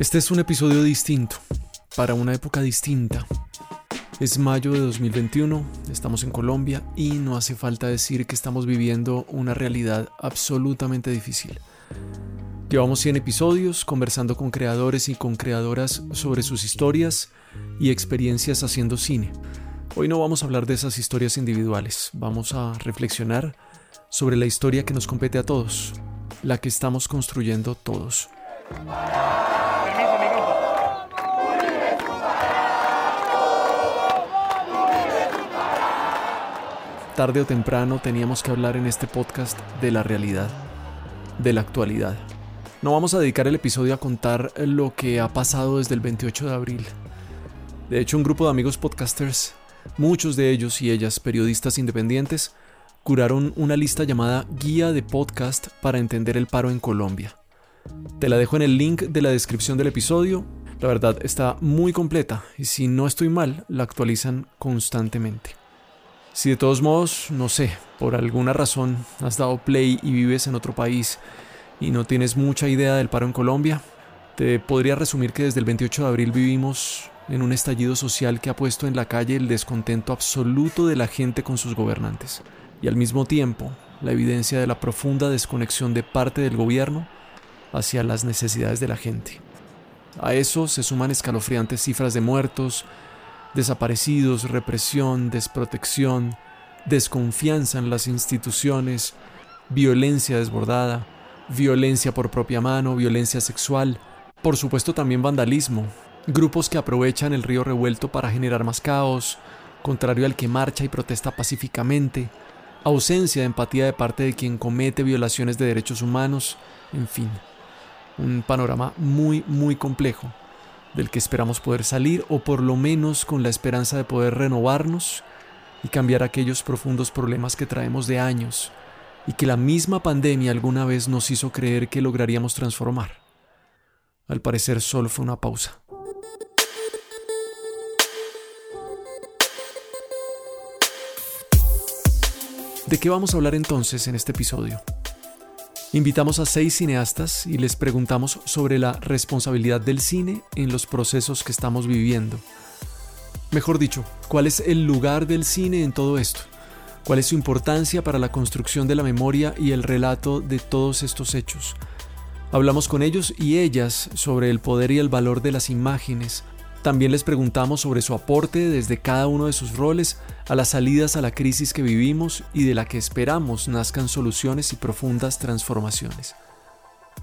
Este es un episodio distinto, para una época distinta. Es mayo de 2021, estamos en Colombia y no hace falta decir que estamos viviendo una realidad absolutamente difícil. Llevamos 100 episodios conversando con creadores y con creadoras sobre sus historias y experiencias haciendo cine. Hoy no vamos a hablar de esas historias individuales, vamos a reflexionar sobre la historia que nos compete a todos, la que estamos construyendo todos. Tarde o temprano teníamos que hablar en este podcast de la realidad, de la actualidad. No vamos a dedicar el episodio a contar lo que ha pasado desde el 28 de abril. De hecho, un grupo de amigos podcasters, muchos de ellos y ellas periodistas independientes, curaron una lista llamada Guía de Podcast para entender el paro en Colombia. Te la dejo en el link de la descripción del episodio. La verdad está muy completa y si no estoy mal, la actualizan constantemente. Si de todos modos, no sé, por alguna razón has dado play y vives en otro país y no tienes mucha idea del paro en Colombia, te podría resumir que desde el 28 de abril vivimos en un estallido social que ha puesto en la calle el descontento absoluto de la gente con sus gobernantes y al mismo tiempo la evidencia de la profunda desconexión de parte del gobierno hacia las necesidades de la gente. A eso se suman escalofriantes cifras de muertos, desaparecidos, represión, desprotección, desconfianza en las instituciones, violencia desbordada, violencia por propia mano, violencia sexual, por supuesto también vandalismo, grupos que aprovechan el río revuelto para generar más caos, contrario al que marcha y protesta pacíficamente, ausencia de empatía de parte de quien comete violaciones de derechos humanos, en fin, un panorama muy, muy complejo del que esperamos poder salir o por lo menos con la esperanza de poder renovarnos y cambiar aquellos profundos problemas que traemos de años y que la misma pandemia alguna vez nos hizo creer que lograríamos transformar. Al parecer solo fue una pausa. ¿De qué vamos a hablar entonces en este episodio? Invitamos a seis cineastas y les preguntamos sobre la responsabilidad del cine en los procesos que estamos viviendo. Mejor dicho, ¿cuál es el lugar del cine en todo esto? ¿Cuál es su importancia para la construcción de la memoria y el relato de todos estos hechos? Hablamos con ellos y ellas sobre el poder y el valor de las imágenes, también les preguntamos sobre su aporte desde cada uno de sus roles a las salidas a la crisis que vivimos y de la que esperamos nazcan soluciones y profundas transformaciones.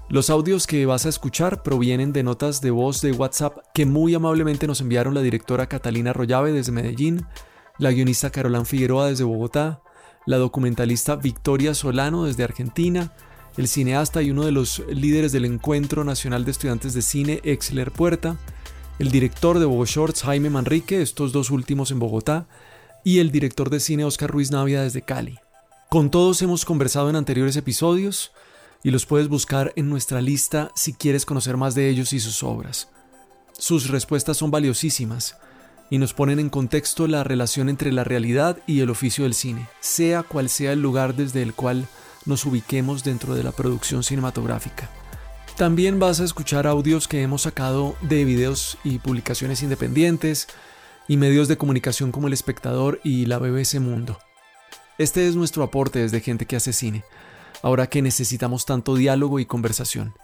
Los audios que vas a escuchar provienen de notas de voz de WhatsApp que muy amablemente nos enviaron la directora Catalina Rollave desde Medellín, la guionista Carolán Figueroa desde Bogotá, la documentalista Victoria Solano desde Argentina, el cineasta y uno de los líderes del Encuentro Nacional de Estudiantes de Cine Exler Puerta, el director de Bogo Shorts, Jaime Manrique, estos dos últimos en Bogotá, y el director de cine Oscar Ruiz Navia desde Cali. Con todos hemos conversado en anteriores episodios y los puedes buscar en nuestra lista si quieres conocer más de ellos y sus obras. Sus respuestas son valiosísimas y nos ponen en contexto la relación entre la realidad y el oficio del cine, sea cual sea el lugar desde el cual nos ubiquemos dentro de la producción cinematográfica. También vas a escuchar audios que hemos sacado de videos y publicaciones independientes y medios de comunicación como El Espectador y la BBC Mundo. Este es nuestro aporte desde gente que hace cine, ahora que necesitamos tanto diálogo y conversación.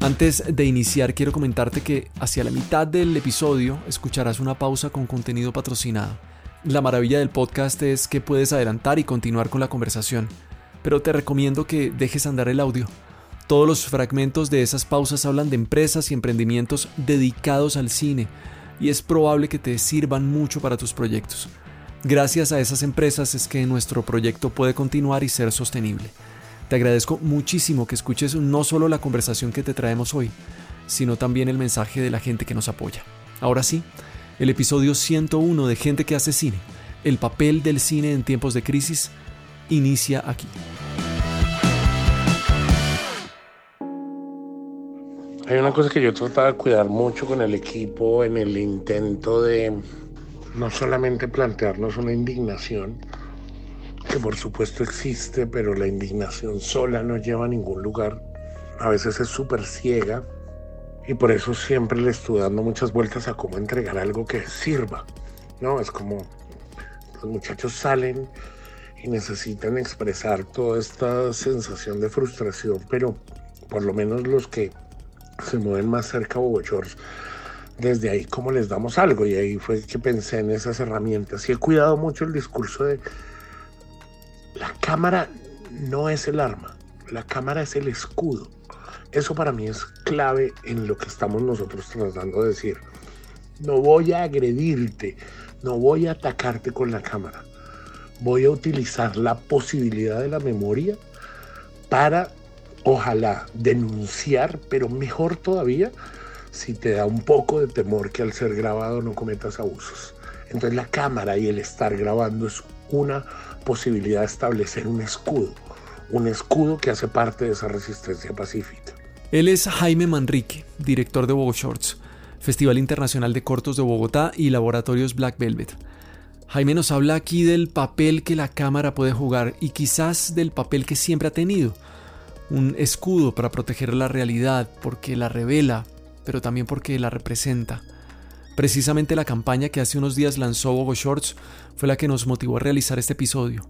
Antes de iniciar quiero comentarte que hacia la mitad del episodio escucharás una pausa con contenido patrocinado. La maravilla del podcast es que puedes adelantar y continuar con la conversación, pero te recomiendo que dejes andar el audio. Todos los fragmentos de esas pausas hablan de empresas y emprendimientos dedicados al cine, y es probable que te sirvan mucho para tus proyectos. Gracias a esas empresas es que nuestro proyecto puede continuar y ser sostenible. Te agradezco muchísimo que escuches no solo la conversación que te traemos hoy, sino también el mensaje de la gente que nos apoya. Ahora sí, el episodio 101 de Gente que hace cine, el papel del cine en tiempos de crisis, inicia aquí. Hay una cosa que yo trataba de cuidar mucho con el equipo en el intento de no solamente plantearnos una indignación, que por supuesto existe, pero la indignación sola no lleva a ningún lugar. A veces es súper ciega y por eso siempre le estoy dando muchas vueltas a cómo entregar algo que sirva. No, es como los muchachos salen y necesitan expresar toda esta sensación de frustración, pero por lo menos los que se mueven más cerca a Bogotá, desde ahí cómo les damos algo y ahí fue que pensé en esas herramientas y he cuidado mucho el discurso de la cámara no es el arma, la cámara es el escudo. Eso para mí es clave en lo que estamos nosotros tratando de decir. No voy a agredirte, no voy a atacarte con la cámara. Voy a utilizar la posibilidad de la memoria para, ojalá, denunciar, pero mejor todavía, si te da un poco de temor que al ser grabado no cometas abusos. Entonces la cámara y el estar grabando es una posibilidad de establecer un escudo, un escudo que hace parte de esa resistencia pacífica. Él es Jaime Manrique, director de Bogo Shorts, Festival Internacional de Cortos de Bogotá y Laboratorios Black Velvet. Jaime nos habla aquí del papel que la cámara puede jugar y quizás del papel que siempre ha tenido. Un escudo para proteger la realidad porque la revela, pero también porque la representa. Precisamente la campaña que hace unos días lanzó Bogo Shorts fue la que nos motivó a realizar este episodio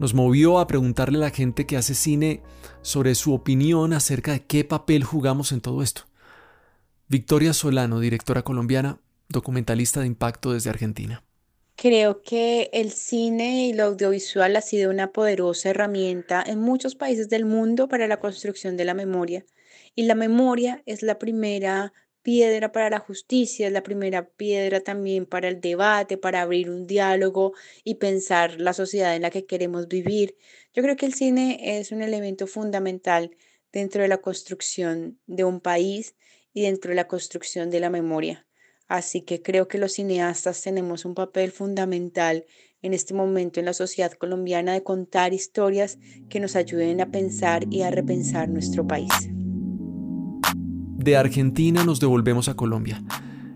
nos movió a preguntarle a la gente que hace cine sobre su opinión acerca de qué papel jugamos en todo esto. Victoria Solano, directora colombiana, documentalista de impacto desde Argentina. Creo que el cine y lo audiovisual ha sido una poderosa herramienta en muchos países del mundo para la construcción de la memoria. Y la memoria es la primera piedra para la justicia, es la primera piedra también para el debate, para abrir un diálogo y pensar la sociedad en la que queremos vivir. Yo creo que el cine es un elemento fundamental dentro de la construcción de un país y dentro de la construcción de la memoria. Así que creo que los cineastas tenemos un papel fundamental en este momento en la sociedad colombiana de contar historias que nos ayuden a pensar y a repensar nuestro país. De Argentina nos devolvemos a Colombia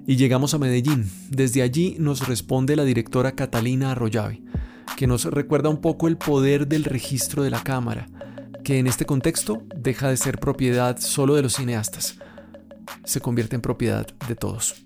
y llegamos a Medellín. Desde allí nos responde la directora Catalina Arroyave, que nos recuerda un poco el poder del registro de la cámara, que en este contexto deja de ser propiedad solo de los cineastas, se convierte en propiedad de todos.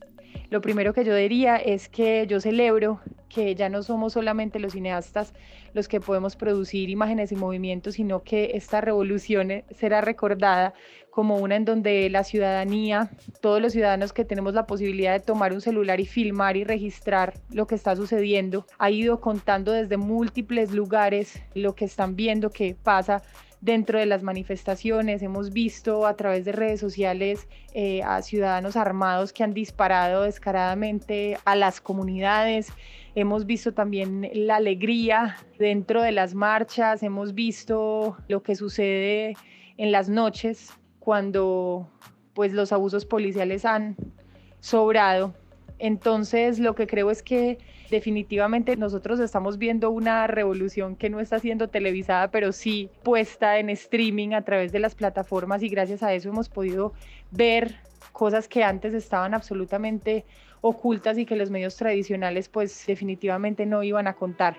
Lo primero que yo diría es que yo celebro que ya no somos solamente los cineastas los que podemos producir imágenes y movimientos, sino que esta revolución será recordada como una en donde la ciudadanía, todos los ciudadanos que tenemos la posibilidad de tomar un celular y filmar y registrar lo que está sucediendo, ha ido contando desde múltiples lugares lo que están viendo que pasa dentro de las manifestaciones. Hemos visto a través de redes sociales eh, a ciudadanos armados que han disparado descaradamente a las comunidades. Hemos visto también la alegría dentro de las marchas. Hemos visto lo que sucede en las noches cuando pues los abusos policiales han sobrado. Entonces, lo que creo es que definitivamente nosotros estamos viendo una revolución que no está siendo televisada, pero sí puesta en streaming a través de las plataformas y gracias a eso hemos podido ver cosas que antes estaban absolutamente ocultas y que los medios tradicionales pues definitivamente no iban a contar.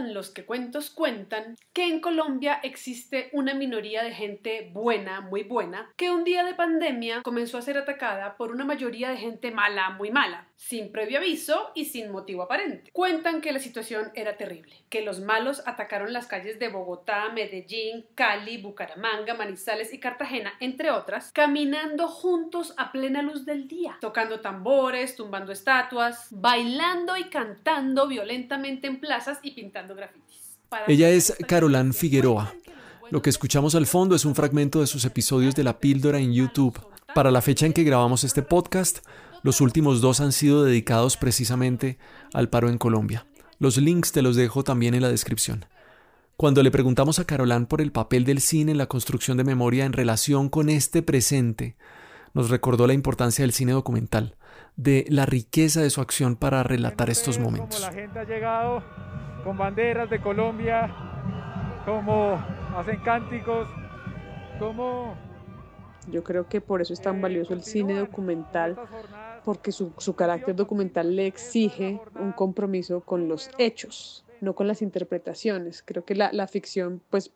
Los que cuentos cuentan que en Colombia existe una minoría de gente buena, muy buena, que un día de pandemia comenzó a ser atacada por una mayoría de gente mala, muy mala, sin previo aviso y sin motivo aparente. Cuentan que la situación era terrible, que los malos atacaron las calles de Bogotá, Medellín, Cali, Bucaramanga, Manizales y Cartagena, entre otras, caminando juntos a plena luz del día, tocando tambores, tumbando estatuas, bailando y cantando violentamente en plazas y pintando ella es Carolán Figueroa. Lo que escuchamos al fondo es un fragmento de sus episodios de La Píldora en YouTube. Para la fecha en que grabamos este podcast, los últimos dos han sido dedicados precisamente al paro en Colombia. Los links te los dejo también en la descripción. Cuando le preguntamos a Carolán por el papel del cine en la construcción de memoria en relación con este presente, nos recordó la importancia del cine documental, de la riqueza de su acción para relatar estos momentos. la gente ha llegado con banderas de Colombia, como hacen cánticos, como Yo creo que por eso es tan valioso el cine documental, porque su, su carácter documental le exige un compromiso con los hechos, no con las interpretaciones. Creo que la, la ficción, pues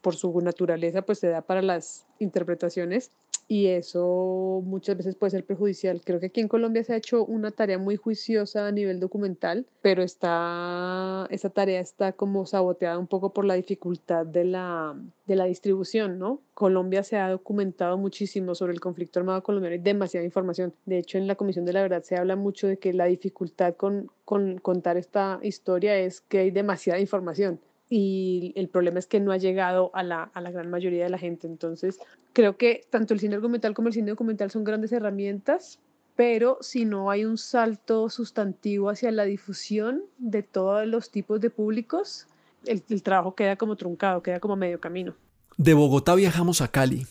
por su naturaleza, pues se da para las interpretaciones y eso muchas veces puede ser perjudicial. Creo que aquí en Colombia se ha hecho una tarea muy juiciosa a nivel documental, pero está, esa tarea está como saboteada un poco por la dificultad de la, de la distribución, ¿no? Colombia se ha documentado muchísimo sobre el conflicto armado colombiano, hay demasiada información. De hecho, en la Comisión de la Verdad se habla mucho de que la dificultad con, con contar esta historia es que hay demasiada información y el problema es que no ha llegado a la, a la, gran mayoría de la gente. Entonces, creo que tanto el cine argumental como el cine documental son grandes herramientas, pero si no hay un salto sustantivo hacia la difusión de todos los tipos de públicos, el, el trabajo queda como truncado, queda como medio camino. De Bogotá viajamos a Cali,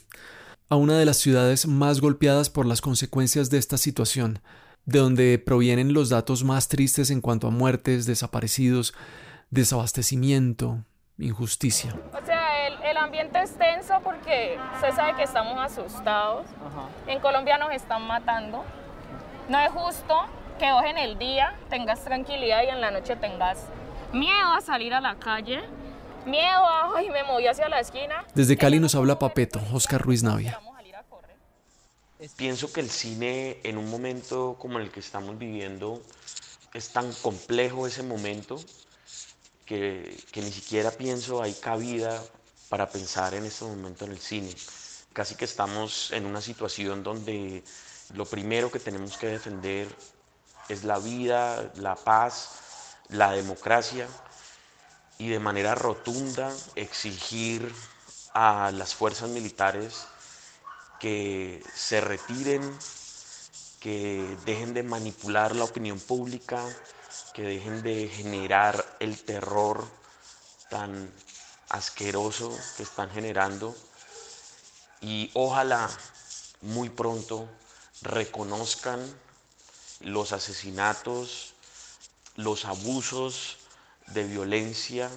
a una de las ciudades más golpeadas por las consecuencias de esta situación, de donde provienen los datos más tristes en cuanto a muertes, desaparecidos, desabastecimiento, injusticia. O sea, el, el, ambiente es tenso porque se sabe que estamos asustados. Ajá. En Colombia nos están matando. No es justo que vos en el día tengas tranquilidad y en la noche tengas miedo a salir a la calle, miedo a, ay, me moví hacia la esquina. Desde Cali nos habla Papeto, Oscar Ruiz Navia. Pienso que el cine en un momento como el que estamos viviendo es tan complejo ese momento que, ni siquiera pienso hay cabida para pensar en este momento en el cine. Casi que estamos en una situación donde lo primero que tenemos que defender es la vida, la paz, la democracia y de manera rotunda exigir a las fuerzas militares que se retiren, que dejen de manipular la opinión pública, que dejen de generar el terror tan asqueroso que están generando y ojalá muy pronto reconozcan los asesinatos, los abusos de violencia,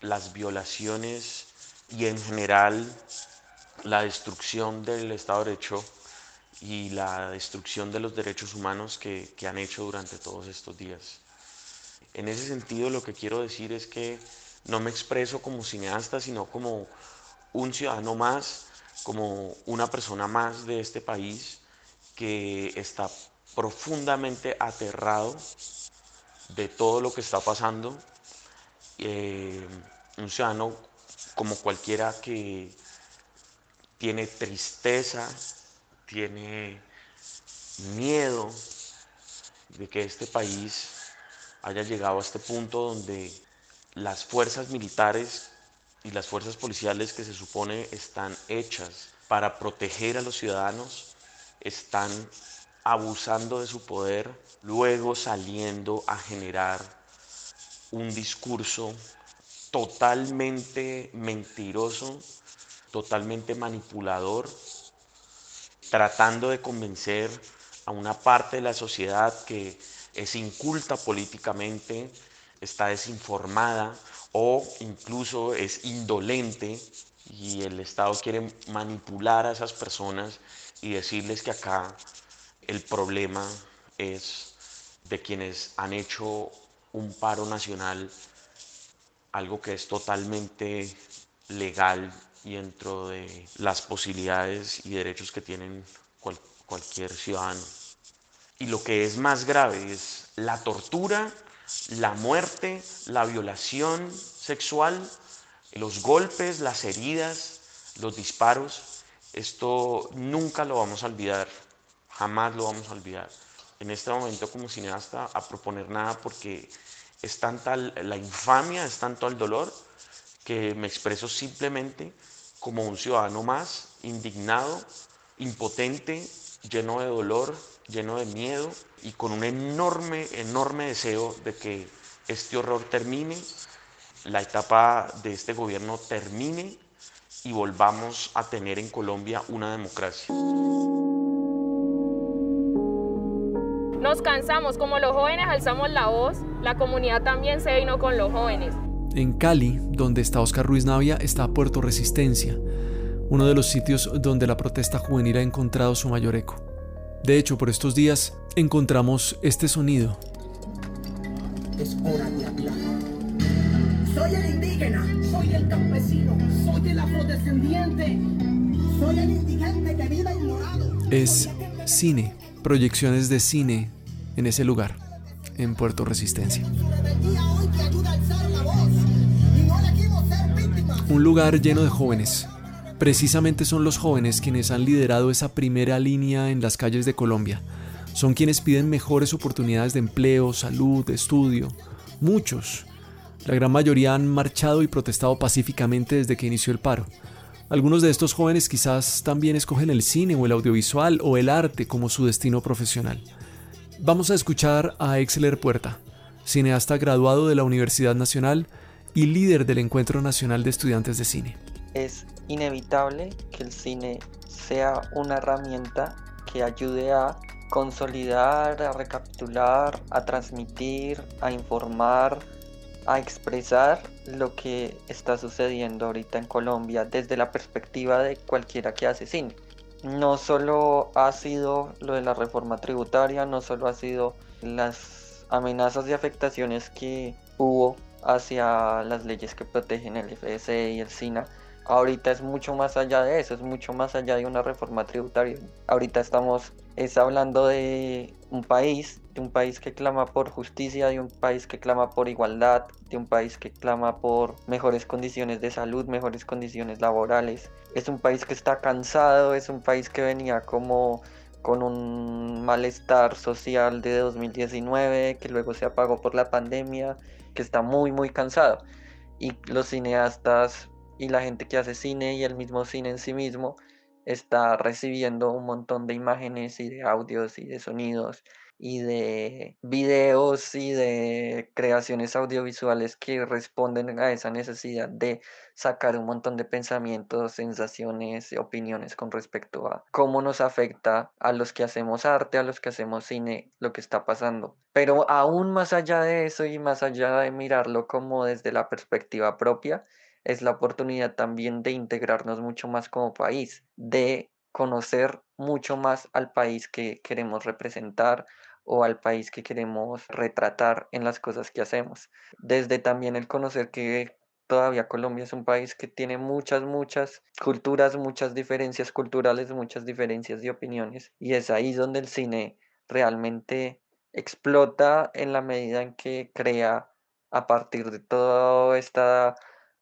las violaciones y en general la destrucción del Estado de Derecho y la destrucción de los derechos humanos que, que han hecho durante todos estos días. En ese sentido lo que quiero decir es que no me expreso como cineasta, sino como un ciudadano más, como una persona más de este país que está profundamente aterrado de todo lo que está pasando. Eh, un ciudadano como cualquiera que tiene tristeza, tiene miedo de que este país haya llegado a este punto donde las fuerzas militares y las fuerzas policiales que se supone están hechas para proteger a los ciudadanos están abusando de su poder, luego saliendo a generar un discurso totalmente mentiroso, totalmente manipulador, tratando de convencer a una parte de la sociedad que es inculta políticamente, está desinformada o incluso es indolente y el Estado quiere manipular a esas personas y decirles que acá el problema es de quienes han hecho un paro nacional, algo que es totalmente legal y dentro de las posibilidades y derechos que tienen cual, cualquier ciudadano. Y lo que es más grave es la tortura, la muerte, la violación sexual, los golpes, las heridas, los disparos. Esto nunca lo vamos a olvidar, jamás lo vamos a olvidar. En este momento como cineasta a proponer nada porque es tanta la infamia, es tanto el dolor que me expreso simplemente como un ciudadano más, indignado, impotente, lleno de dolor, lleno de miedo y con un enorme, enorme deseo de que este horror termine, la etapa de este gobierno termine y volvamos a tener en Colombia una democracia. Nos cansamos, como los jóvenes alzamos la voz, la comunidad también se vino con los jóvenes. En Cali, donde está Oscar Ruiz Navia, está Puerto Resistencia, uno de los sitios donde la protesta juvenil ha encontrado su mayor eco. De hecho, por estos días encontramos este sonido. Es hora de hablar. Soy el indígena, soy el campesino, soy el afrodescendiente, soy el indigente que vive ignorado. Es cine, proyecciones de cine en ese lugar, en Puerto Resistencia. Un lugar lleno de jóvenes. Precisamente son los jóvenes quienes han liderado esa primera línea en las calles de Colombia. Son quienes piden mejores oportunidades de empleo, salud, estudio. Muchos. La gran mayoría han marchado y protestado pacíficamente desde que inició el paro. Algunos de estos jóvenes quizás también escogen el cine o el audiovisual o el arte como su destino profesional. Vamos a escuchar a Exler Puerta, cineasta graduado de la Universidad Nacional y líder del Encuentro Nacional de Estudiantes de Cine. Es inevitable que el cine sea una herramienta que ayude a consolidar, a recapitular, a transmitir, a informar, a expresar lo que está sucediendo ahorita en Colombia desde la perspectiva de cualquiera que hace cine. No solo ha sido lo de la reforma tributaria, no solo ha sido las amenazas y afectaciones que hubo hacia las leyes que protegen el FSE y el SINA. Ahorita es mucho más allá de eso, es mucho más allá de una reforma tributaria. Ahorita estamos es hablando de un país, de un país que clama por justicia, de un país que clama por igualdad, de un país que clama por mejores condiciones de salud, mejores condiciones laborales. Es un país que está cansado, es un país que venía como con un malestar social de 2019 que luego se apagó por la pandemia que está muy, muy cansado. Y los cineastas y la gente que hace cine y el mismo cine en sí mismo está recibiendo un montón de imágenes y de audios y de sonidos y de videos y de creaciones audiovisuales que responden a esa necesidad de sacar un montón de pensamientos, sensaciones, opiniones con respecto a cómo nos afecta a los que hacemos arte, a los que hacemos cine, lo que está pasando. Pero aún más allá de eso y más allá de mirarlo como desde la perspectiva propia, es la oportunidad también de integrarnos mucho más como país, de conocer mucho más al país que queremos representar o al país que queremos retratar en las cosas que hacemos. Desde también el conocer que todavía Colombia es un país que tiene muchas, muchas culturas, muchas diferencias culturales, muchas diferencias de opiniones. Y es ahí donde el cine realmente explota en la medida en que crea a partir de toda esta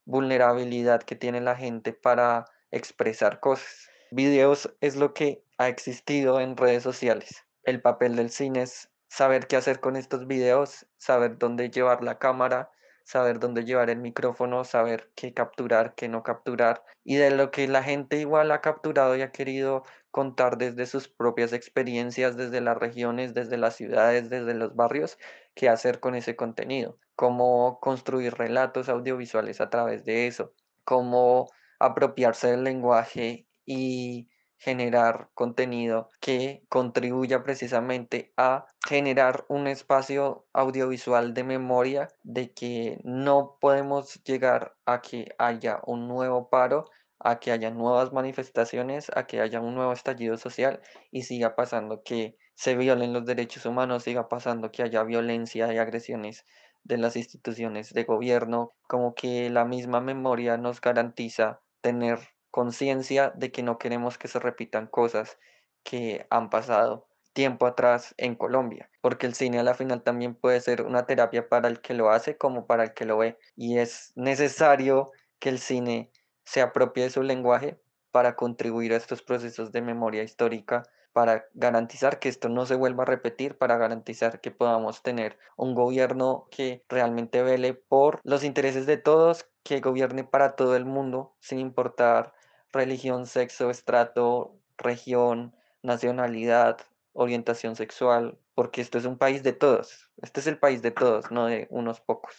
vulnerabilidad que tiene la gente para expresar cosas. Videos es lo que ha existido en redes sociales. El papel del cine es saber qué hacer con estos videos, saber dónde llevar la cámara, saber dónde llevar el micrófono, saber qué capturar, qué no capturar, y de lo que la gente igual ha capturado y ha querido contar desde sus propias experiencias, desde las regiones, desde las ciudades, desde los barrios, qué hacer con ese contenido, cómo construir relatos audiovisuales a través de eso, cómo apropiarse del lenguaje y generar contenido que contribuya precisamente a generar un espacio audiovisual de memoria de que no podemos llegar a que haya un nuevo paro, a que haya nuevas manifestaciones, a que haya un nuevo estallido social y siga pasando que se violen los derechos humanos, siga pasando que haya violencia y agresiones de las instituciones de gobierno, como que la misma memoria nos garantiza tener conciencia de que no queremos que se repitan cosas que han pasado tiempo atrás en Colombia, porque el cine a la final también puede ser una terapia para el que lo hace como para el que lo ve, y es necesario que el cine se apropie de su lenguaje para contribuir a estos procesos de memoria histórica, para garantizar que esto no se vuelva a repetir, para garantizar que podamos tener un gobierno que realmente vele por los intereses de todos, que gobierne para todo el mundo, sin importar religión, sexo, estrato, región, nacionalidad, orientación sexual, porque esto es un país de todos. Este es el país de todos, no de unos pocos.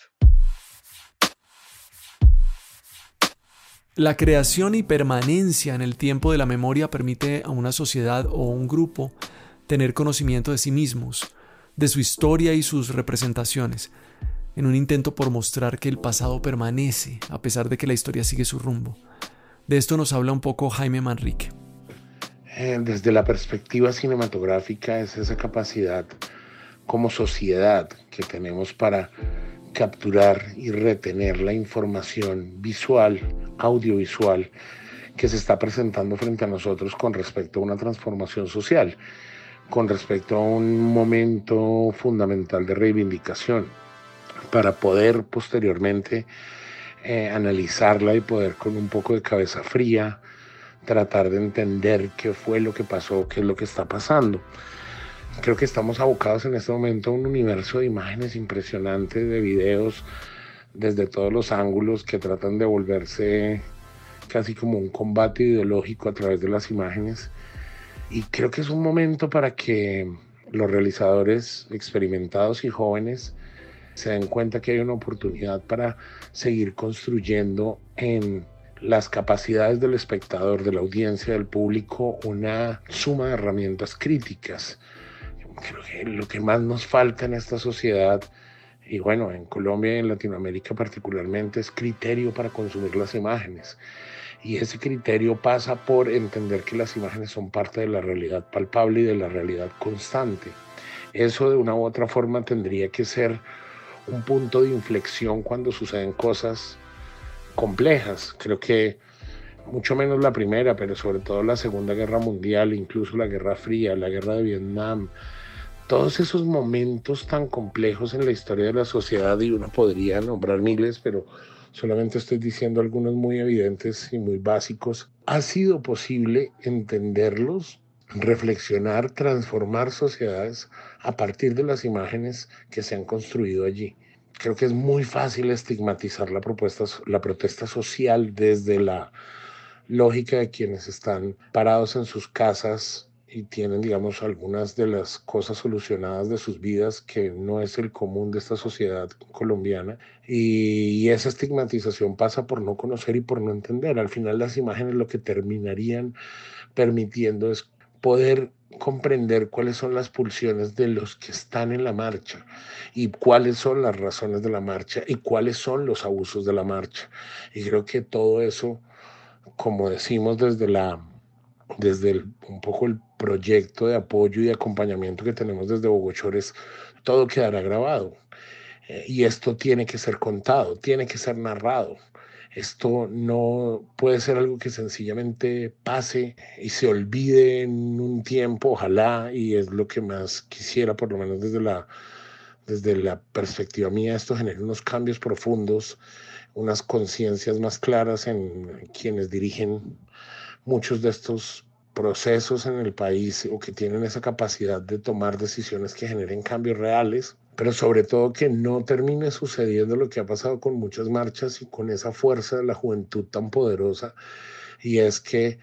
La creación y permanencia en el tiempo de la memoria permite a una sociedad o un grupo tener conocimiento de sí mismos, de su historia y sus representaciones, en un intento por mostrar que el pasado permanece a pesar de que la historia sigue su rumbo. De esto nos habla un poco Jaime Manrique. Eh, desde la perspectiva cinematográfica es esa capacidad como sociedad que tenemos para capturar y retener la información visual, audiovisual que se está presentando frente a nosotros con respecto a una transformación social, con respecto a un momento fundamental de reivindicación, para poder posteriormente eh, analizarla y poder con un poco de cabeza fría tratar de entender qué fue lo que pasó, qué es lo que está pasando. Creo que estamos abocados en este momento a un universo de imágenes impresionantes, de videos desde todos los ángulos que tratan de volverse casi como un combate ideológico a través de las imágenes. Y creo que es un momento para que los realizadores experimentados y jóvenes se den cuenta que hay una oportunidad para seguir construyendo en las capacidades del espectador, de la audiencia, del público, una suma de herramientas críticas. Creo que lo que más nos falta en esta sociedad, y bueno, en Colombia y en Latinoamérica particularmente, es criterio para consumir las imágenes. Y ese criterio pasa por entender que las imágenes son parte de la realidad palpable y de la realidad constante. Eso de una u otra forma tendría que ser un punto de inflexión cuando suceden cosas complejas. Creo que mucho menos la primera, pero sobre todo la Segunda Guerra Mundial, incluso la Guerra Fría, la Guerra de Vietnam, todos esos momentos tan complejos en la historia de la sociedad, y uno podría nombrar miles, pero solamente estoy diciendo algunos muy evidentes y muy básicos, ha sido posible entenderlos, reflexionar, transformar sociedades a partir de las imágenes que se han construido allí creo que es muy fácil estigmatizar la, propuesta, la protesta social desde la lógica de quienes están parados en sus casas y tienen, digamos, algunas de las cosas solucionadas de sus vidas que no es el común de esta sociedad colombiana. Y, esa estigmatización pasa por no conocer y por no entender. Al final las imágenes lo que terminarían permitiendo es poder comprender cuáles son las pulsiones de los que están en la marcha y cuáles son las razones de la marcha y cuáles son los abusos de la marcha. Y creo que todo eso, como decimos desde la desde un poco el proyecto de apoyo y acompañamiento que tenemos desde Bogochores, todo quedará grabado. Eh, y esto tiene que ser contado, tiene que ser narrado. Esto no puede ser algo que sencillamente pase y se olvide en un tiempo, ojalá, y es lo que más quisiera, por lo menos desde la, desde la perspectiva mía, esto genere unos cambios profundos, unas conciencias más claras en quienes dirigen muchos de estos procesos en el país o que tienen esa capacidad de tomar decisiones que generen cambios reales pero sobre todo que no termine sucediendo lo que ha pasado con muchas marchas y con esa fuerza de la juventud tan poderosa, y es que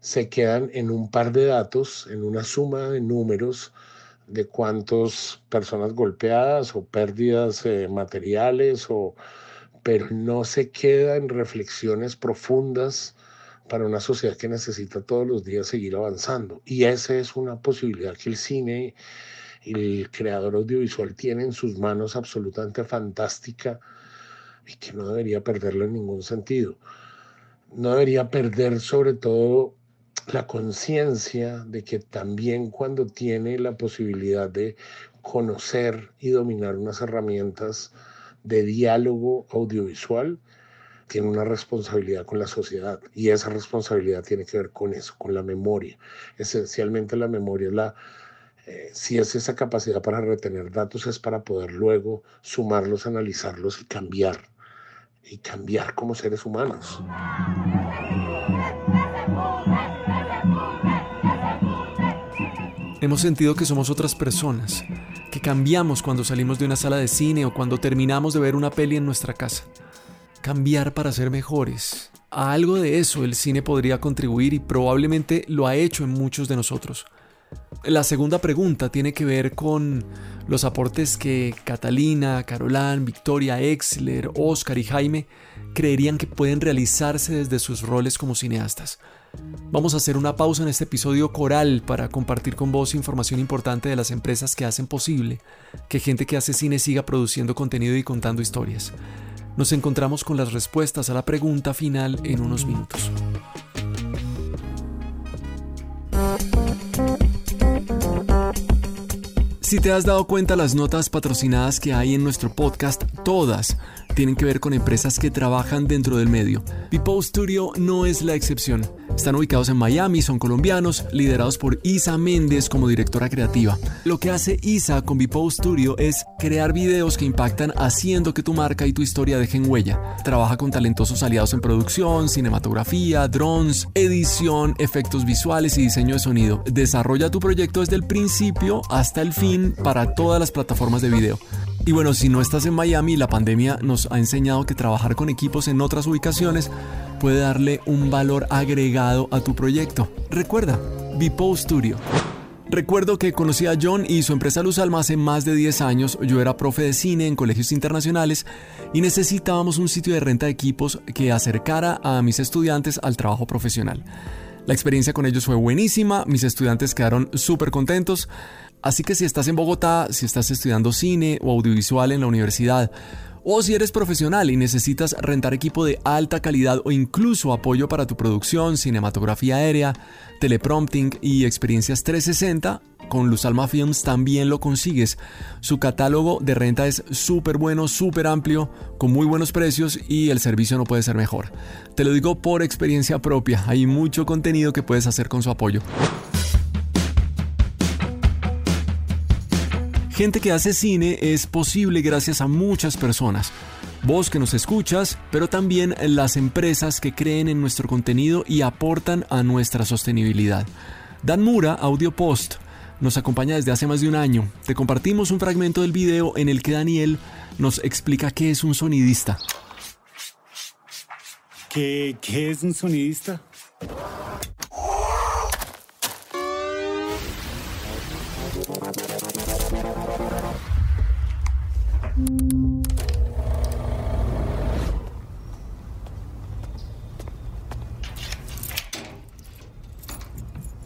se quedan en un par de datos, en una suma de números de cuántas personas golpeadas o pérdidas eh, materiales, o, pero no se queda en reflexiones profundas para una sociedad que necesita todos los días seguir avanzando. Y esa es una posibilidad que el cine el creador audiovisual tiene en sus manos absolutamente fantástica y que no debería perderlo en ningún sentido. No debería perder sobre todo la conciencia de que también cuando tiene la posibilidad de conocer y dominar unas herramientas de diálogo audiovisual, tiene una responsabilidad con la sociedad y esa responsabilidad tiene que ver con eso, con la memoria. Esencialmente la memoria es la eh, si es esa capacidad para retener datos, es para poder luego sumarlos, analizarlos y cambiar. Y cambiar como seres humanos. Hemos sentido que somos otras personas, que cambiamos cuando salimos de una sala de cine o cuando terminamos de ver una peli en nuestra casa. Cambiar para ser mejores. A algo de eso el cine podría contribuir y probablemente lo ha hecho en muchos de nosotros. La segunda pregunta tiene que ver con los aportes que Catalina, Carolán, Victoria, Exler, Oscar y Jaime creerían que pueden realizarse desde sus roles como cineastas. Vamos a hacer una pausa en este episodio coral para compartir con vos información importante de las empresas que hacen posible que gente que hace cine siga produciendo contenido y contando historias. Nos encontramos con las respuestas a la pregunta final en unos minutos. Si te has dado cuenta, las notas patrocinadas que hay en nuestro podcast, todas tienen que ver con empresas que trabajan dentro del medio. Pipo Studio no es la excepción. Están ubicados en Miami, son colombianos, liderados por Isa Méndez como directora creativa. Lo que hace Isa con Bipo Studio es crear videos que impactan haciendo que tu marca y tu historia dejen huella. Trabaja con talentosos aliados en producción, cinematografía, drones, edición, efectos visuales y diseño de sonido. Desarrolla tu proyecto desde el principio hasta el fin para todas las plataformas de video. Y bueno, si no estás en Miami, la pandemia nos ha enseñado que trabajar con equipos en otras ubicaciones puede darle un valor agregado a tu proyecto. Recuerda, Bipo Studio. Recuerdo que conocí a John y su empresa Luz Alma hace más de 10 años. Yo era profe de cine en colegios internacionales y necesitábamos un sitio de renta de equipos que acercara a mis estudiantes al trabajo profesional. La experiencia con ellos fue buenísima, mis estudiantes quedaron súper contentos Así que si estás en Bogotá, si estás estudiando cine o audiovisual en la universidad, o si eres profesional y necesitas rentar equipo de alta calidad o incluso apoyo para tu producción, cinematografía aérea, teleprompting y experiencias 360, con Luz Alma Films también lo consigues. Su catálogo de renta es súper bueno, súper amplio, con muy buenos precios y el servicio no puede ser mejor. Te lo digo por experiencia propia, hay mucho contenido que puedes hacer con su apoyo. Gente que hace cine es posible gracias a muchas personas. Vos que nos escuchas, pero también las empresas que creen en nuestro contenido y aportan a nuestra sostenibilidad. Dan Mura, Audio Post, nos acompaña desde hace más de un año. Te compartimos un fragmento del video en el que Daniel nos explica qué es un sonidista. ¿Qué, qué es un sonidista?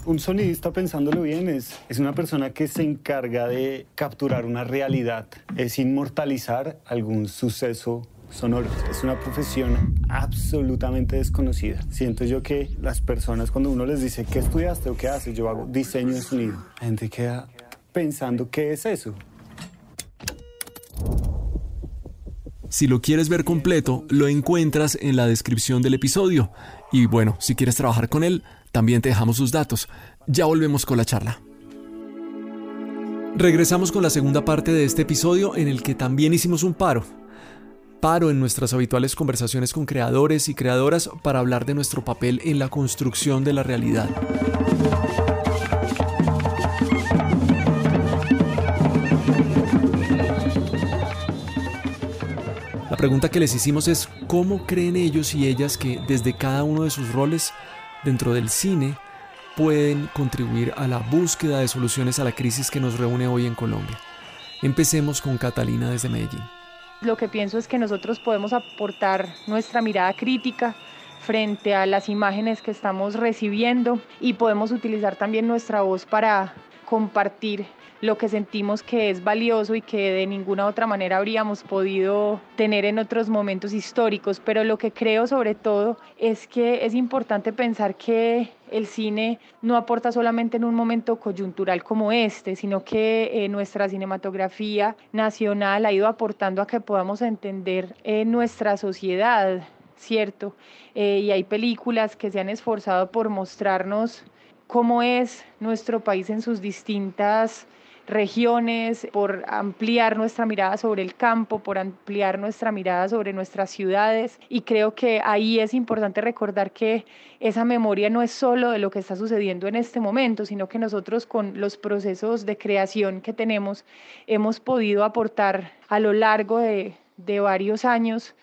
Un sonidista, pensándolo bien, es, es una persona que se encarga de capturar una realidad, es inmortalizar algún suceso sonoro. Es una profesión absolutamente desconocida. Siento yo que las personas, cuando uno les dice, ¿qué estudiaste o qué haces? Yo hago diseño de sonido. La gente queda pensando, ¿qué es eso? Si lo quieres ver completo, lo encuentras en la descripción del episodio. Y bueno, si quieres trabajar con él, también te dejamos sus datos. Ya volvemos con la charla. Regresamos con la segunda parte de este episodio en el que también hicimos un paro. Paro en nuestras habituales conversaciones con creadores y creadoras para hablar de nuestro papel en la construcción de la realidad. La pregunta que les hicimos es cómo creen ellos y ellas que desde cada uno de sus roles dentro del cine pueden contribuir a la búsqueda de soluciones a la crisis que nos reúne hoy en Colombia. Empecemos con Catalina desde Medellín. Lo que pienso es que nosotros podemos aportar nuestra mirada crítica frente a las imágenes que estamos recibiendo y podemos utilizar también nuestra voz para compartir lo que sentimos que es valioso y que de ninguna otra manera habríamos podido tener en otros momentos históricos. Pero lo que creo sobre todo es que es importante pensar que el cine no aporta solamente en un momento coyuntural como este, sino que eh, nuestra cinematografía nacional ha ido aportando a que podamos entender eh, nuestra sociedad, ¿cierto? Eh, y hay películas que se han esforzado por mostrarnos cómo es nuestro país en sus distintas regiones, por ampliar nuestra mirada sobre el campo, por ampliar nuestra mirada sobre nuestras ciudades. Y creo que ahí es importante recordar que esa memoria no es solo de lo que está sucediendo en este momento, sino que nosotros con los procesos de creación que tenemos hemos podido aportar a lo largo de, de varios años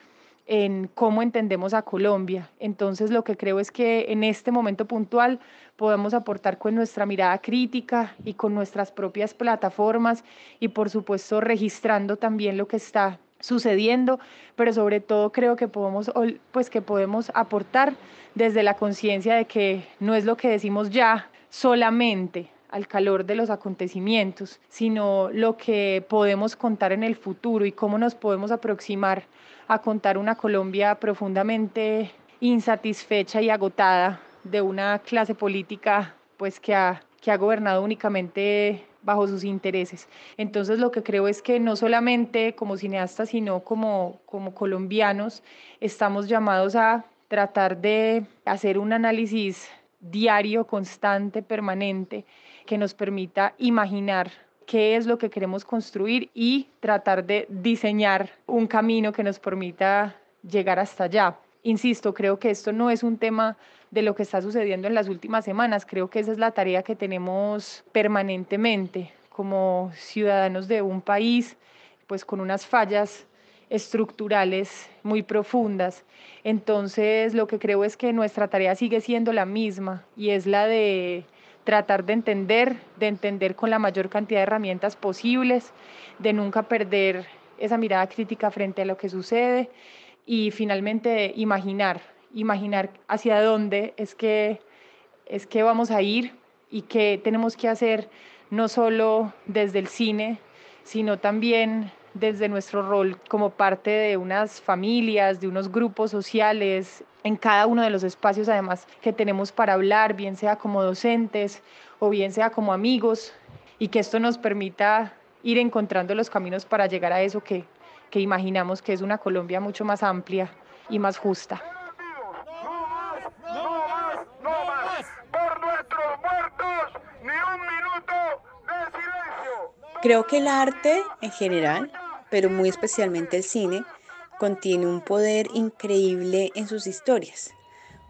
en cómo entendemos a Colombia. Entonces lo que creo es que en este momento puntual podemos aportar con nuestra mirada crítica y con nuestras propias plataformas y por supuesto registrando también lo que está sucediendo, pero sobre todo creo que podemos, pues que podemos aportar desde la conciencia de que no es lo que decimos ya solamente, al calor de los acontecimientos, sino lo que podemos contar en el futuro y cómo nos podemos aproximar a contar una Colombia profundamente insatisfecha y agotada de una clase política pues que ha, que ha gobernado únicamente bajo sus intereses. Entonces lo que creo es que no solamente como cineastas, sino como, como colombianos, estamos llamados a tratar de hacer un análisis diario, constante, permanente, que nos permita imaginar qué es lo que queremos construir y tratar de diseñar un camino que nos permita llegar hasta allá. Insisto, creo que esto no es un tema de lo que está sucediendo en las últimas semanas, creo que esa es la tarea que tenemos permanentemente como ciudadanos de un país, pues con unas fallas estructurales muy profundas. Entonces, lo que creo es que nuestra tarea sigue siendo la misma y es la de tratar de entender, de entender con la mayor cantidad de herramientas posibles, de nunca perder esa mirada crítica frente a lo que sucede y finalmente imaginar, imaginar hacia dónde es que, es que vamos a ir y qué tenemos que hacer no solo desde el cine, sino también desde nuestro rol como parte de unas familias, de unos grupos sociales, en cada uno de los espacios además que tenemos para hablar, bien sea como docentes o bien sea como amigos, y que esto nos permita ir encontrando los caminos para llegar a eso que, que imaginamos que es una Colombia mucho más amplia y más justa. Creo que el arte en general pero muy especialmente el cine, contiene un poder increíble en sus historias,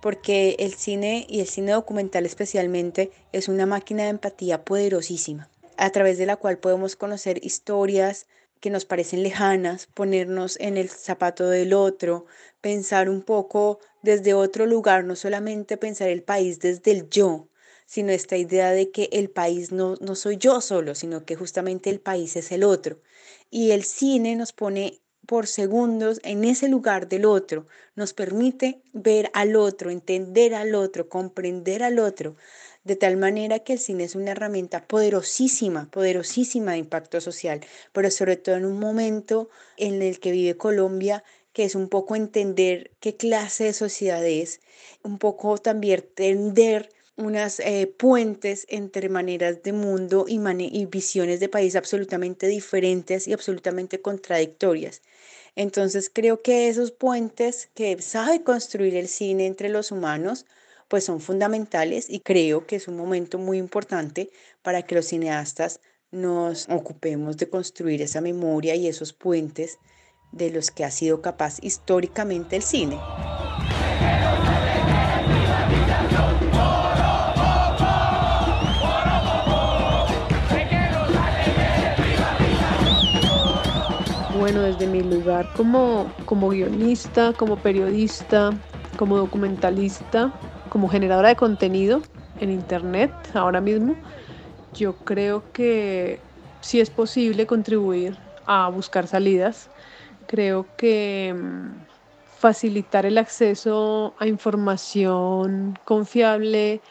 porque el cine y el cine documental especialmente es una máquina de empatía poderosísima, a través de la cual podemos conocer historias que nos parecen lejanas, ponernos en el zapato del otro, pensar un poco desde otro lugar, no solamente pensar el país desde el yo, sino esta idea de que el país no, no soy yo solo, sino que justamente el país es el otro. Y el cine nos pone por segundos en ese lugar del otro, nos permite ver al otro, entender al otro, comprender al otro, de tal manera que el cine es una herramienta poderosísima, poderosísima de impacto social, pero sobre todo en un momento en el que vive Colombia, que es un poco entender qué clase de sociedad es, un poco también entender unas eh, puentes entre maneras de mundo y, y visiones de país absolutamente diferentes y absolutamente contradictorias. Entonces creo que esos puentes que sabe construir el cine entre los humanos, pues son fundamentales y creo que es un momento muy importante para que los cineastas nos ocupemos de construir esa memoria y esos puentes de los que ha sido capaz históricamente el cine. Bueno, desde mi lugar como, como guionista, como periodista, como documentalista, como generadora de contenido en Internet ahora mismo, yo creo que sí es posible contribuir a buscar salidas. Creo que mm, facilitar el acceso a información confiable,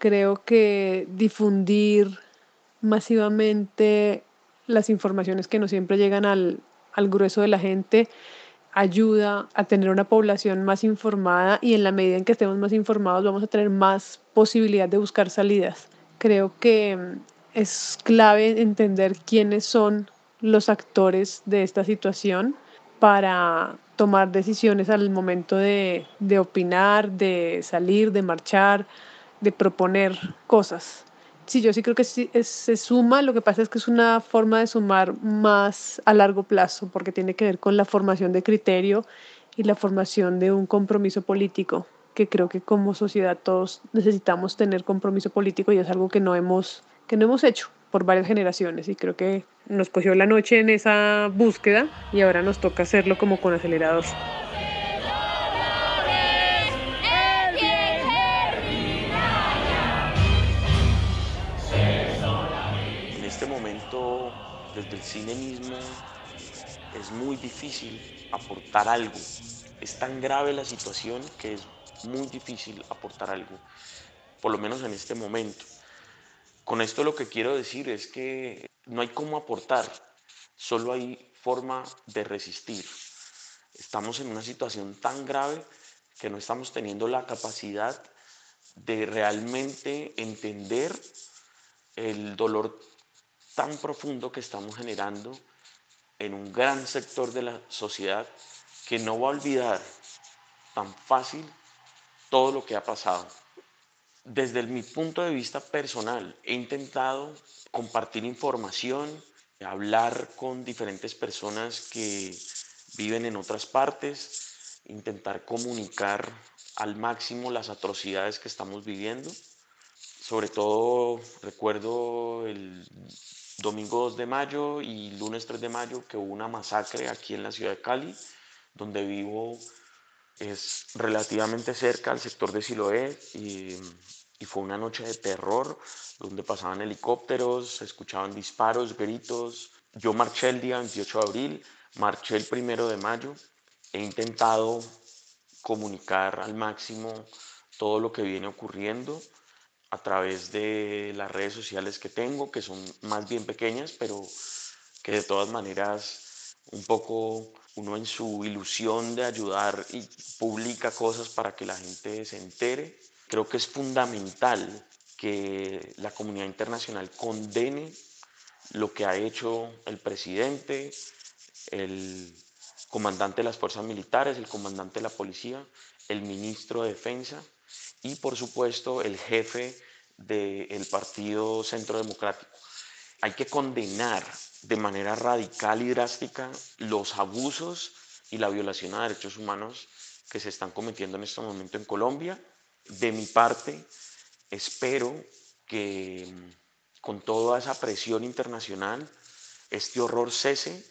creo que difundir masivamente las informaciones que no siempre llegan al, al grueso de la gente ayuda a tener una población más informada y en la medida en que estemos más informados vamos a tener más posibilidad de buscar salidas. Creo que mm, es clave entender quiénes son los actores de esta situación para tomar decisiones al momento de, de opinar, de salir, de marchar, de proponer cosas. Sí, yo sí creo que se suma, lo que pasa es que es una forma de sumar más a largo plazo, porque tiene que ver con la formación de criterio y la formación de un compromiso político, que creo que como sociedad todos necesitamos tener compromiso político y es algo que no hemos, que no hemos hecho por varias generaciones y creo que nos cogió la noche en esa búsqueda y ahora nos toca hacerlo como con acelerador. Cine mismo es muy difícil aportar algo. Es tan grave la situación que es muy difícil aportar algo, por lo menos en este momento. Con esto lo que quiero decir es que no hay cómo aportar, solo hay forma de resistir. Estamos en una situación tan grave que no estamos teniendo la capacidad de realmente entender el dolor tan profundo que estamos generando en un gran sector de la sociedad que no va a olvidar tan fácil todo lo que ha pasado. Desde mi punto de vista personal, he intentado compartir información, hablar con diferentes personas que viven en otras partes, intentar comunicar al máximo las atrocidades que estamos viviendo. Sobre todo recuerdo el domingo 2 de mayo y lunes 3 de mayo que hubo una masacre aquí en la ciudad de Cali, donde vivo es relativamente cerca al sector de Siloé y, y, fue una noche de terror donde pasaban helicópteros, se escuchaban disparos, gritos. Yo marché el día 28 de abril, marché el primero de mayo, he intentado comunicar al máximo todo lo que viene ocurriendo a través de las redes sociales que tengo, que son más bien pequeñas, pero que de todas maneras un poco uno en su ilusión de ayudar y publica cosas para que la gente se entere. Creo que es fundamental que la comunidad internacional condene lo que ha hecho el presidente, el comandante de las fuerzas militares, el comandante de la policía, el ministro de defensa y por supuesto el jefe del Partido Centro Democrático. Hay que condenar de manera radical y drástica los abusos y la violación a derechos humanos que se están cometiendo en este momento en Colombia. De mi parte, espero que con toda esa presión internacional este horror cese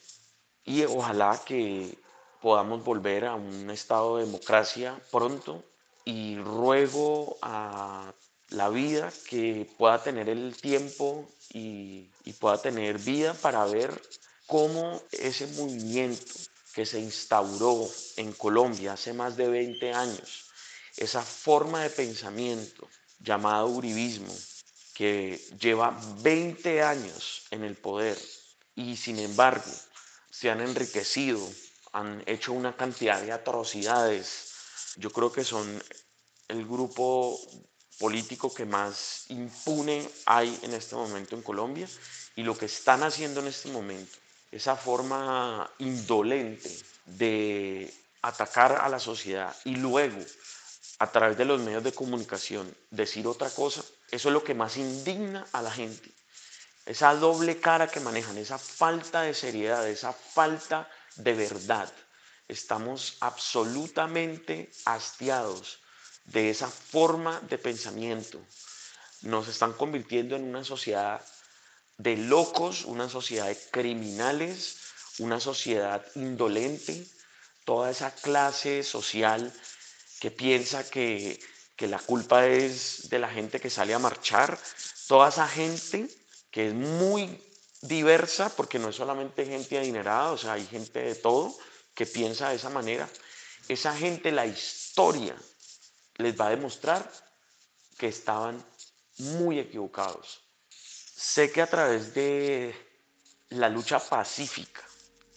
y ojalá que podamos volver a un estado de democracia pronto y ruego a la vida que pueda tener el tiempo y, pueda tener vida para ver cómo ese movimiento que se instauró en Colombia hace más de 20 años, esa forma de pensamiento llamado uribismo, que lleva 20 años en el poder y sin embargo se han enriquecido, han hecho una cantidad de atrocidades. Yo creo que son el grupo político que más impune hay en este momento en Colombia y lo que están haciendo en este momento, esa forma indolente de atacar a la sociedad y luego a través de los medios de comunicación decir otra cosa, eso es lo que más indigna a la gente. Esa doble cara que manejan, esa falta de seriedad, esa falta de verdad. Estamos absolutamente hastiados de esa forma de pensamiento. Nos están convirtiendo en una sociedad de locos, una sociedad de criminales, una sociedad indolente, toda esa clase social que piensa que, que la culpa es de la gente que sale a marchar, toda esa gente que es muy diversa, porque no es solamente gente adinerada, o sea, hay gente de todo que piensa de esa manera. Esa gente, la historia les va a demostrar que estaban muy equivocados. Sé que a través de la lucha pacífica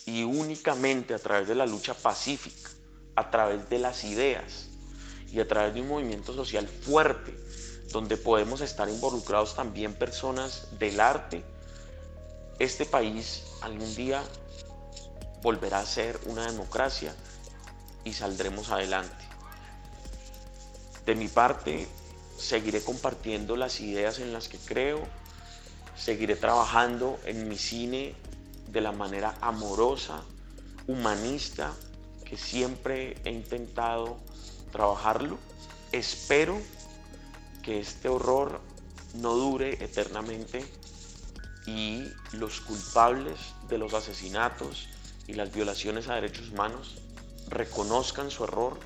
y únicamente a través de la lucha pacífica, a través de las ideas y a través de un movimiento social fuerte, donde podemos estar involucrados también personas del arte, este país algún día volverá a ser una democracia y saldremos adelante. De mi parte, seguiré compartiendo las ideas en las que creo, seguiré trabajando en mi cine de la manera amorosa, humanista, que siempre he intentado trabajarlo. Espero que este horror no dure eternamente y los culpables de los asesinatos y las violaciones a derechos humanos reconozcan su error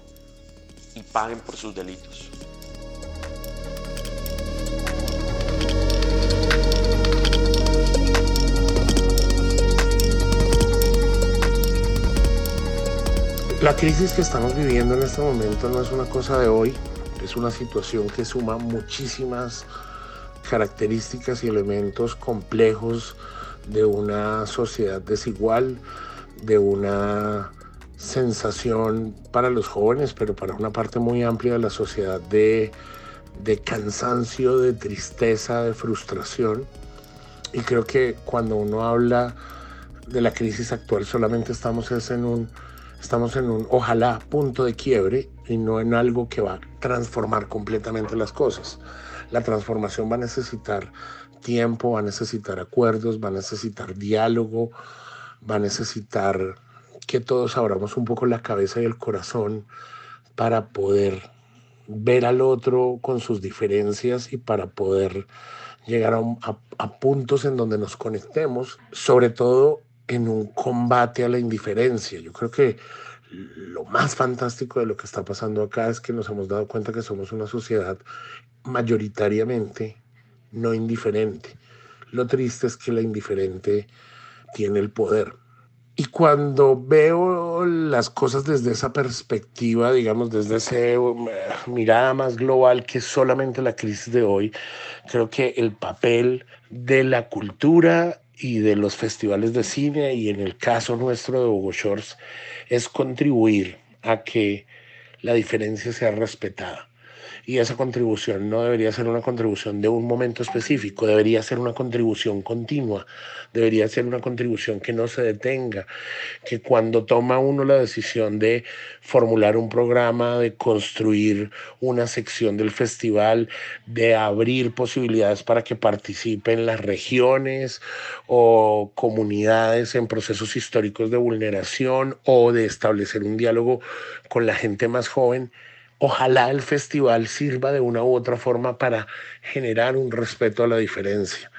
y paguen por sus delitos. La crisis que estamos viviendo en este momento no es una cosa de hoy, es una situación que suma muchísimas características y elementos complejos de una sociedad desigual, de una sensación para los jóvenes, pero para una parte muy amplia de la sociedad de, de cansancio, de tristeza, de frustración. Y creo que cuando uno habla de la crisis actual solamente estamos en un estamos en un ojalá punto de quiebre y no en algo que va a transformar completamente las cosas. La transformación va a necesitar tiempo, va a necesitar acuerdos, va a necesitar diálogo, va a necesitar que todos abramos un poco la cabeza y el corazón para poder ver al otro con sus diferencias y para poder llegar a, puntos en donde nos conectemos, sobre todo en un combate a la indiferencia. Yo creo que lo más fantástico de lo que está pasando acá es que nos hemos dado cuenta que somos una sociedad mayoritariamente no indiferente. Lo triste es que la indiferente tiene el poder. Y cuando veo las cosas desde esa perspectiva, digamos, desde esa mirada más global que solamente la crisis de hoy, creo que el papel de la cultura y de los festivales de cine y en el caso nuestro de Hugo Shores es contribuir a que la diferencia sea respetada y esa contribución no debería ser una contribución de un momento específico, debería ser una contribución continua, debería ser una contribución que no se detenga, que cuando toma uno la decisión de formular un programa, de construir una sección del festival, de abrir posibilidades para que participen las regiones o comunidades en procesos históricos de vulneración o de establecer un diálogo con la gente más joven, Ojalá el festival sirva de una u otra forma para generar un respeto a la diferencia.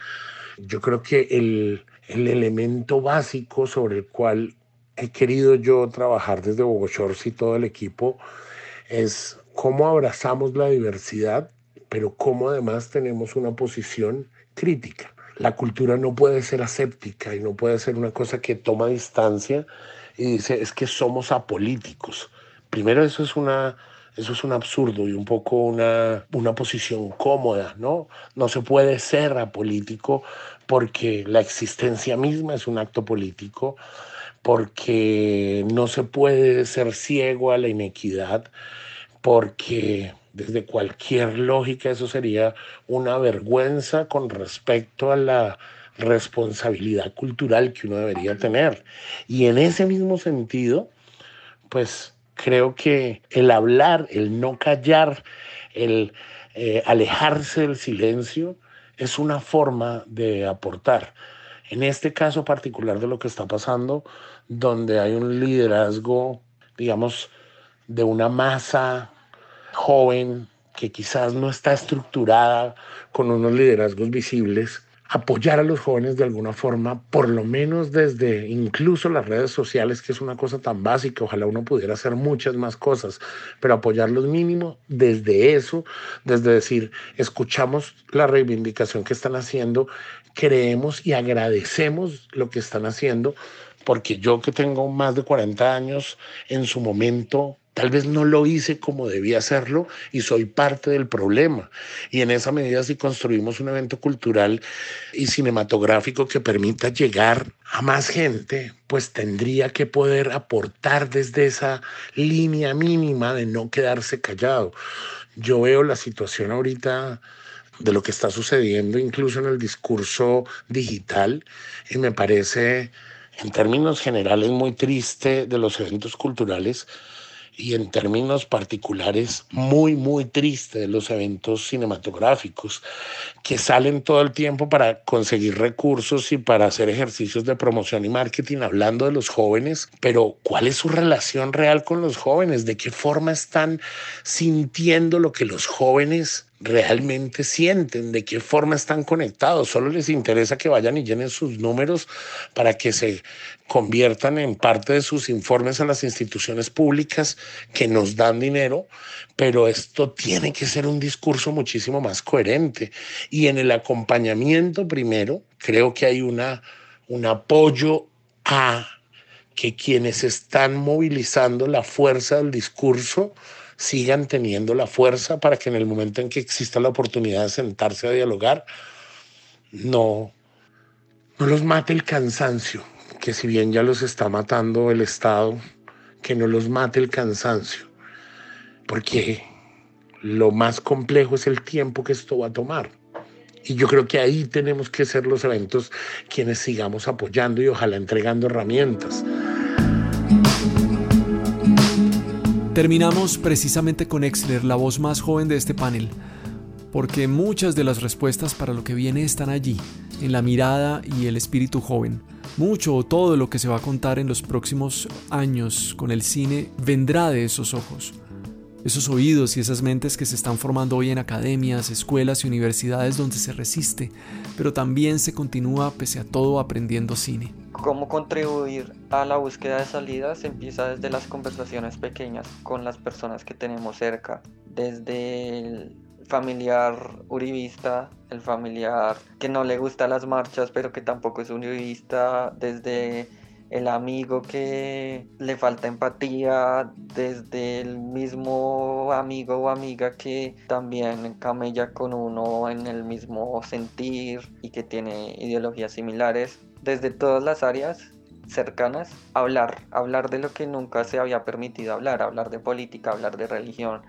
Yo creo que el, elemento básico sobre el cual he querido yo trabajar desde Shores y todo el equipo es cómo abrazamos la diversidad, pero cómo además tenemos una posición crítica. La cultura no puede ser aséptica y no puede ser una cosa que toma distancia y dice es que somos apolíticos. Primero eso es una eso es un absurdo y un poco una, una posición cómoda, ¿no? No se puede ser apolítico porque la existencia misma es un acto político, porque no se puede ser ciego a la inequidad, porque desde cualquier lógica eso sería una vergüenza con respecto a la responsabilidad cultural que uno debería tener. Y en ese mismo sentido, pues Creo que el hablar, el no callar, el eh, alejarse del silencio es una forma de aportar. En este caso particular de lo que está pasando, donde hay un liderazgo, digamos, de una masa joven que quizás no está estructurada con unos liderazgos visibles, apoyar a los jóvenes de alguna forma, por lo menos desde incluso las redes sociales, que es una cosa tan básica, ojalá uno pudiera hacer muchas más cosas, pero apoyarlos mínimo desde eso, desde decir, escuchamos la reivindicación que están haciendo, creemos y agradecemos lo que están haciendo, porque yo que tengo más de 40 años, en su momento Tal vez no lo hice como debía hacerlo y soy parte del problema. Y en esa medida, si construimos un evento cultural y cinematográfico que permita llegar a más gente, pues tendría que poder aportar desde esa línea mínima de no quedarse callado. Yo veo la situación ahorita de lo que está sucediendo incluso en el discurso digital y me parece en términos generales muy triste de los eventos culturales y en términos particulares muy, muy triste de los eventos cinematográficos que salen todo el tiempo para conseguir recursos y para hacer ejercicios de promoción y marketing hablando de los jóvenes, pero ¿cuál es su relación real con los jóvenes? ¿De qué forma están sintiendo lo que los jóvenes realmente sienten, de qué forma están conectados. Solo les interesa que vayan y llenen sus números para que se conviertan en parte de sus informes a las instituciones públicas que nos dan dinero, pero esto tiene que ser un discurso muchísimo más coherente. Y en el acompañamiento primero, creo que hay una, un apoyo a que quienes están movilizando la fuerza del discurso sigan teniendo la fuerza para que en el momento en que exista la oportunidad de sentarse a dialogar, no, no los mate el cansancio, que si bien ya los está matando el Estado, que no los mate el cansancio, porque lo más complejo es el tiempo que esto va a tomar. Y yo creo que ahí tenemos que ser los eventos quienes sigamos apoyando y ojalá entregando herramientas. Terminamos precisamente con Exler, la voz más joven de este panel, porque muchas de las respuestas para lo que viene están allí, en la mirada y el espíritu joven. Mucho o todo lo que se va a contar en los próximos años con el cine vendrá de esos ojos esos oídos y esas mentes que se están formando hoy en academias, escuelas y universidades donde se resiste, pero también se continúa pese a todo aprendiendo cine. Cómo contribuir a la búsqueda de salidas empieza desde las conversaciones pequeñas con las personas que tenemos cerca, desde el familiar uribista, el familiar que no le gusta las marchas pero que tampoco es uribista, desde el amigo que le falta empatía, desde el mismo amigo o amiga que también camella con uno en el mismo sentir y que tiene ideologías similares, desde todas las áreas cercanas, hablar, hablar de lo que nunca se había permitido hablar, hablar de política, hablar de religión,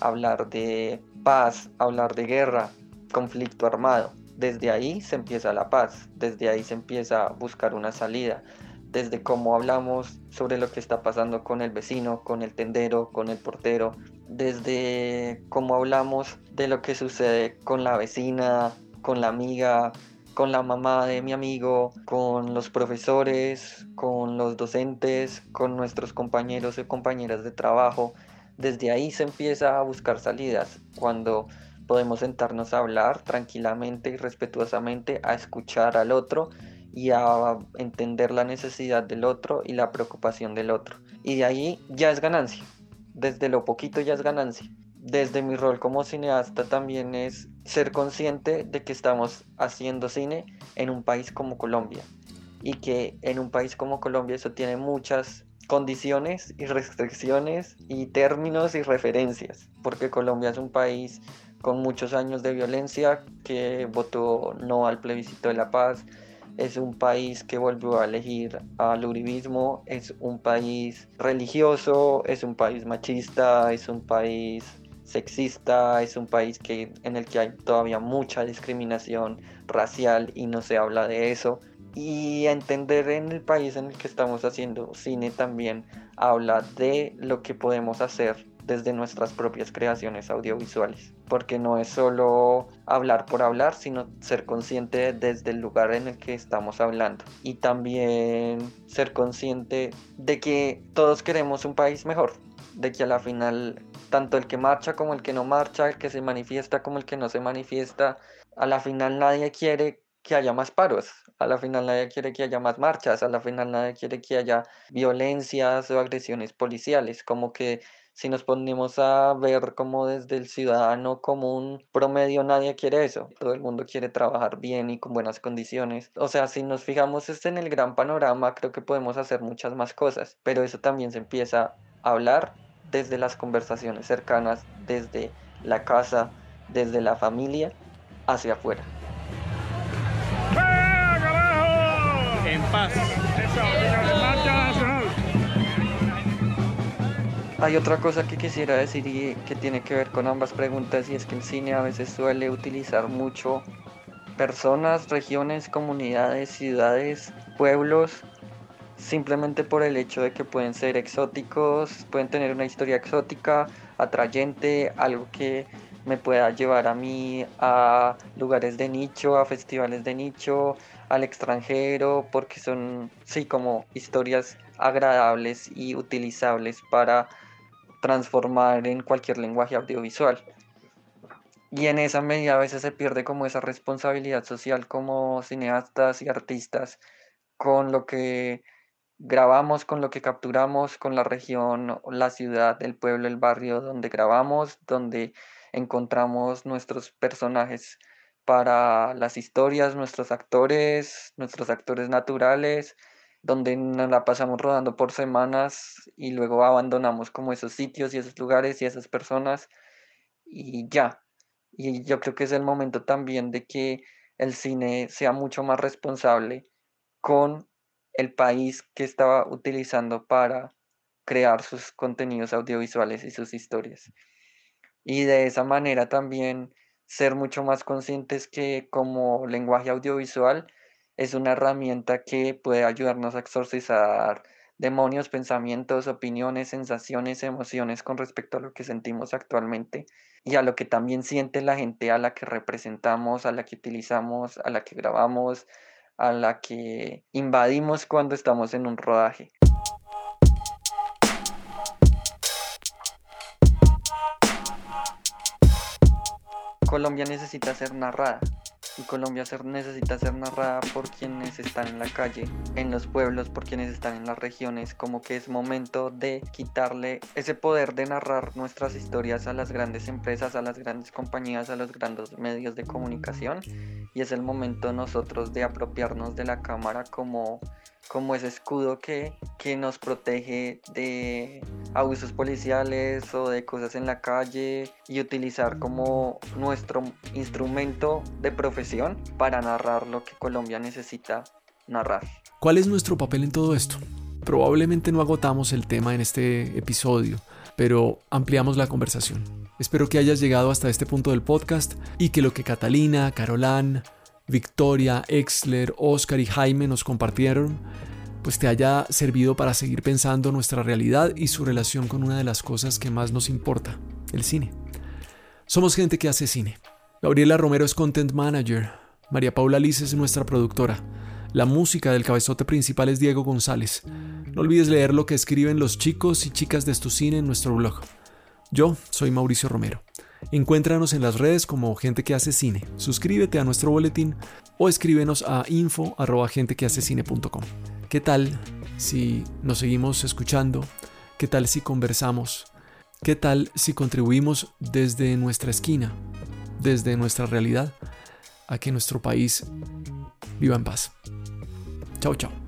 hablar de paz, hablar de guerra, conflicto armado. Desde ahí se empieza la paz, desde ahí se empieza a buscar una salida desde cómo hablamos sobre lo que está pasando con el vecino, con el tendero, con el portero, desde cómo hablamos de lo que sucede con la vecina, con la amiga, con la mamá de mi amigo, con los profesores, con los docentes, con nuestros compañeros y compañeras de trabajo. Desde ahí se empieza a buscar salidas, cuando podemos sentarnos a hablar tranquilamente y respetuosamente, a escuchar al otro y a entender la necesidad del otro y la preocupación del otro. Y de ahí ya es ganancia. Desde lo poquito ya es ganancia. Desde mi rol como cineasta también es ser consciente de que estamos haciendo cine en un país como Colombia. Y que en un país como Colombia eso tiene muchas condiciones y restricciones y términos y referencias. Porque Colombia es un país con muchos años de violencia que votó no al plebiscito de la paz, es un país que volvió a elegir al uribismo, es un país religioso, es un país machista, es un país sexista, es un país que, en el que hay todavía mucha discriminación racial y no se habla de eso. Y entender en el país en el que estamos haciendo cine también habla de lo que podemos hacer desde nuestras propias creaciones audiovisuales, porque no es solo hablar por hablar, sino ser consciente desde el lugar en el que estamos hablando. Y también ser consciente de que todos queremos un país mejor, de que a la final tanto el que marcha como el que no marcha, el que se manifiesta como el que no se manifiesta, a la final nadie quiere que haya más paros, a la final nadie quiere que haya más marchas, a la final nadie quiere que haya violencias o agresiones policiales, como que si nos ponemos a ver como desde el ciudadano común promedio, nadie quiere eso. Todo el mundo quiere trabajar bien y con buenas condiciones. O sea, si nos fijamos este en el gran panorama, creo que podemos hacer muchas más cosas. Pero eso también se empieza a hablar desde las conversaciones cercanas, desde la casa, desde la familia, hacia afuera. En paz. Hay otra cosa que quisiera decir y que tiene que ver con ambas preguntas y es que el cine a veces suele utilizar mucho personas, regiones, comunidades, ciudades, pueblos, simplemente por el hecho de que pueden ser exóticos, pueden tener una historia exótica, atrayente, algo que me pueda llevar a mí a lugares de nicho, a festivales de nicho, al extranjero, porque son, sí, como historias agradables y utilizables para transformar en cualquier lenguaje audiovisual. Y en esa medida a veces se pierde como esa responsabilidad social como cineastas y artistas con lo que grabamos, con lo que capturamos, con la región, la ciudad, el pueblo, el barrio donde grabamos, donde encontramos nuestros personajes para las historias, nuestros actores, nuestros actores naturales, donde nos la pasamos rodando por semanas y luego abandonamos como esos sitios y esos lugares y esas personas y ya. Y yo creo que es el momento también de que el cine sea mucho más responsable con el país que estaba utilizando para crear sus contenidos audiovisuales y sus historias. Y de esa manera también ser mucho más conscientes que como lenguaje audiovisual es una herramienta que puede ayudarnos a exorcizar demonios, pensamientos, opiniones, sensaciones, emociones con respecto a lo que sentimos actualmente y a lo que también siente la gente a la que representamos, a la que utilizamos, a la que grabamos, a la que invadimos cuando estamos en un rodaje. Colombia necesita ser narrada y Colombia necesita ser narrada por quienes están en la calle, en los pueblos, por quienes están en las regiones, como que es momento de quitarle ese poder de narrar nuestras historias a las grandes empresas, a las grandes compañías, a los grandes medios de comunicación. Y es el momento nosotros de apropiarnos de la cámara como como ese escudo que, que nos protege de abusos policiales o de cosas en la calle y utilizar como nuestro instrumento de profesión para narrar lo que Colombia necesita narrar. ¿Cuál es nuestro papel en todo esto? Probablemente no agotamos el tema en este episodio, pero ampliamos la conversación. Espero que hayas llegado hasta este punto del podcast y que lo que Catalina, Carolán, Victoria, Exler, Oscar y Jaime nos compartieron, pues te haya servido para seguir pensando nuestra realidad y su relación con una de las cosas que más nos importa, el cine. Somos gente que hace cine. Gabriela Romero es Content Manager. María Paula Liz es nuestra productora. La música del cabezote principal es Diego González. No olvides leer lo que escriben los chicos y chicas de tu cine en nuestro blog. Yo soy Mauricio Romero. Encuéntranos en las redes como Gente que hace cine. Suscríbete a nuestro boletín o escríbenos a info ¿Qué tal si nos seguimos escuchando? ¿Qué tal si conversamos? ¿Qué tal si contribuimos desde nuestra esquina, desde nuestra realidad, a que nuestro país viva en paz? Chao, chao.